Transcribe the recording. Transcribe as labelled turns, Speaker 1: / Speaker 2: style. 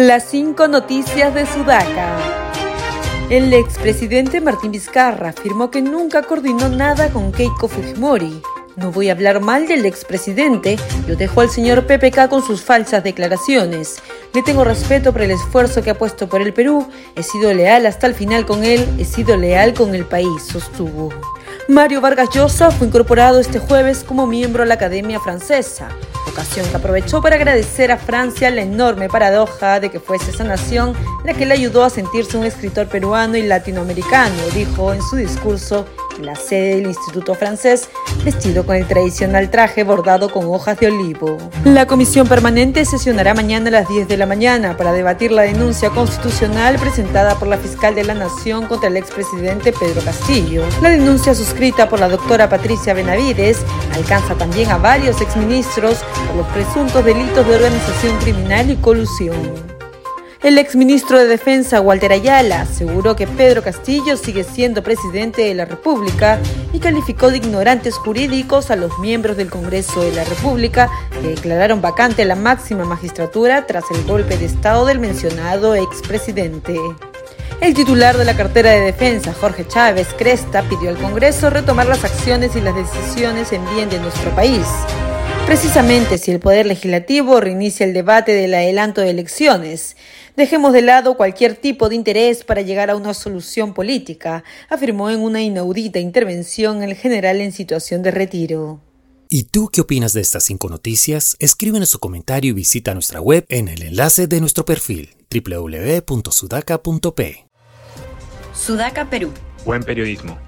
Speaker 1: Las cinco noticias de Sudaca. El expresidente Martín Vizcarra afirmó que nunca coordinó nada con Keiko Fujimori. No voy a hablar mal del expresidente, lo dejo al señor PPK con sus falsas declaraciones. Le tengo respeto por el esfuerzo que ha puesto por el Perú, he sido leal hasta el final con él, he sido leal con el país, sostuvo. Mario Vargas Llosa fue incorporado este jueves como miembro a la Academia Francesa aprovechó para agradecer a Francia la enorme paradoja de que fuese esa nación la que le ayudó a sentirse un escritor peruano y latinoamericano, dijo en su discurso la sede del Instituto Francés, vestido con el tradicional traje bordado con hojas de olivo. La comisión permanente sesionará mañana a las 10 de la mañana para debatir la denuncia constitucional presentada por la fiscal de la Nación contra el expresidente Pedro Castillo. La denuncia suscrita por la doctora Patricia Benavides alcanza también a varios exministros por los presuntos delitos de organización criminal y colusión. El exministro de Defensa, Walter Ayala, aseguró que Pedro Castillo sigue siendo presidente de la República y calificó de ignorantes jurídicos a los miembros del Congreso de la República que declararon vacante la máxima magistratura tras el golpe de Estado del mencionado expresidente. El titular de la cartera de defensa, Jorge Chávez Cresta, pidió al Congreso retomar las acciones y las decisiones en bien de nuestro país. Precisamente si el Poder Legislativo reinicia el debate del adelanto de elecciones, dejemos de lado cualquier tipo de interés para llegar a una solución política, afirmó en una inaudita intervención el general en situación de retiro.
Speaker 2: ¿Y tú qué opinas de estas cinco noticias? Escríbenos su comentario y visita nuestra web en el enlace de nuestro perfil www.sudaca.p.
Speaker 3: Sudaca Perú.
Speaker 4: Buen periodismo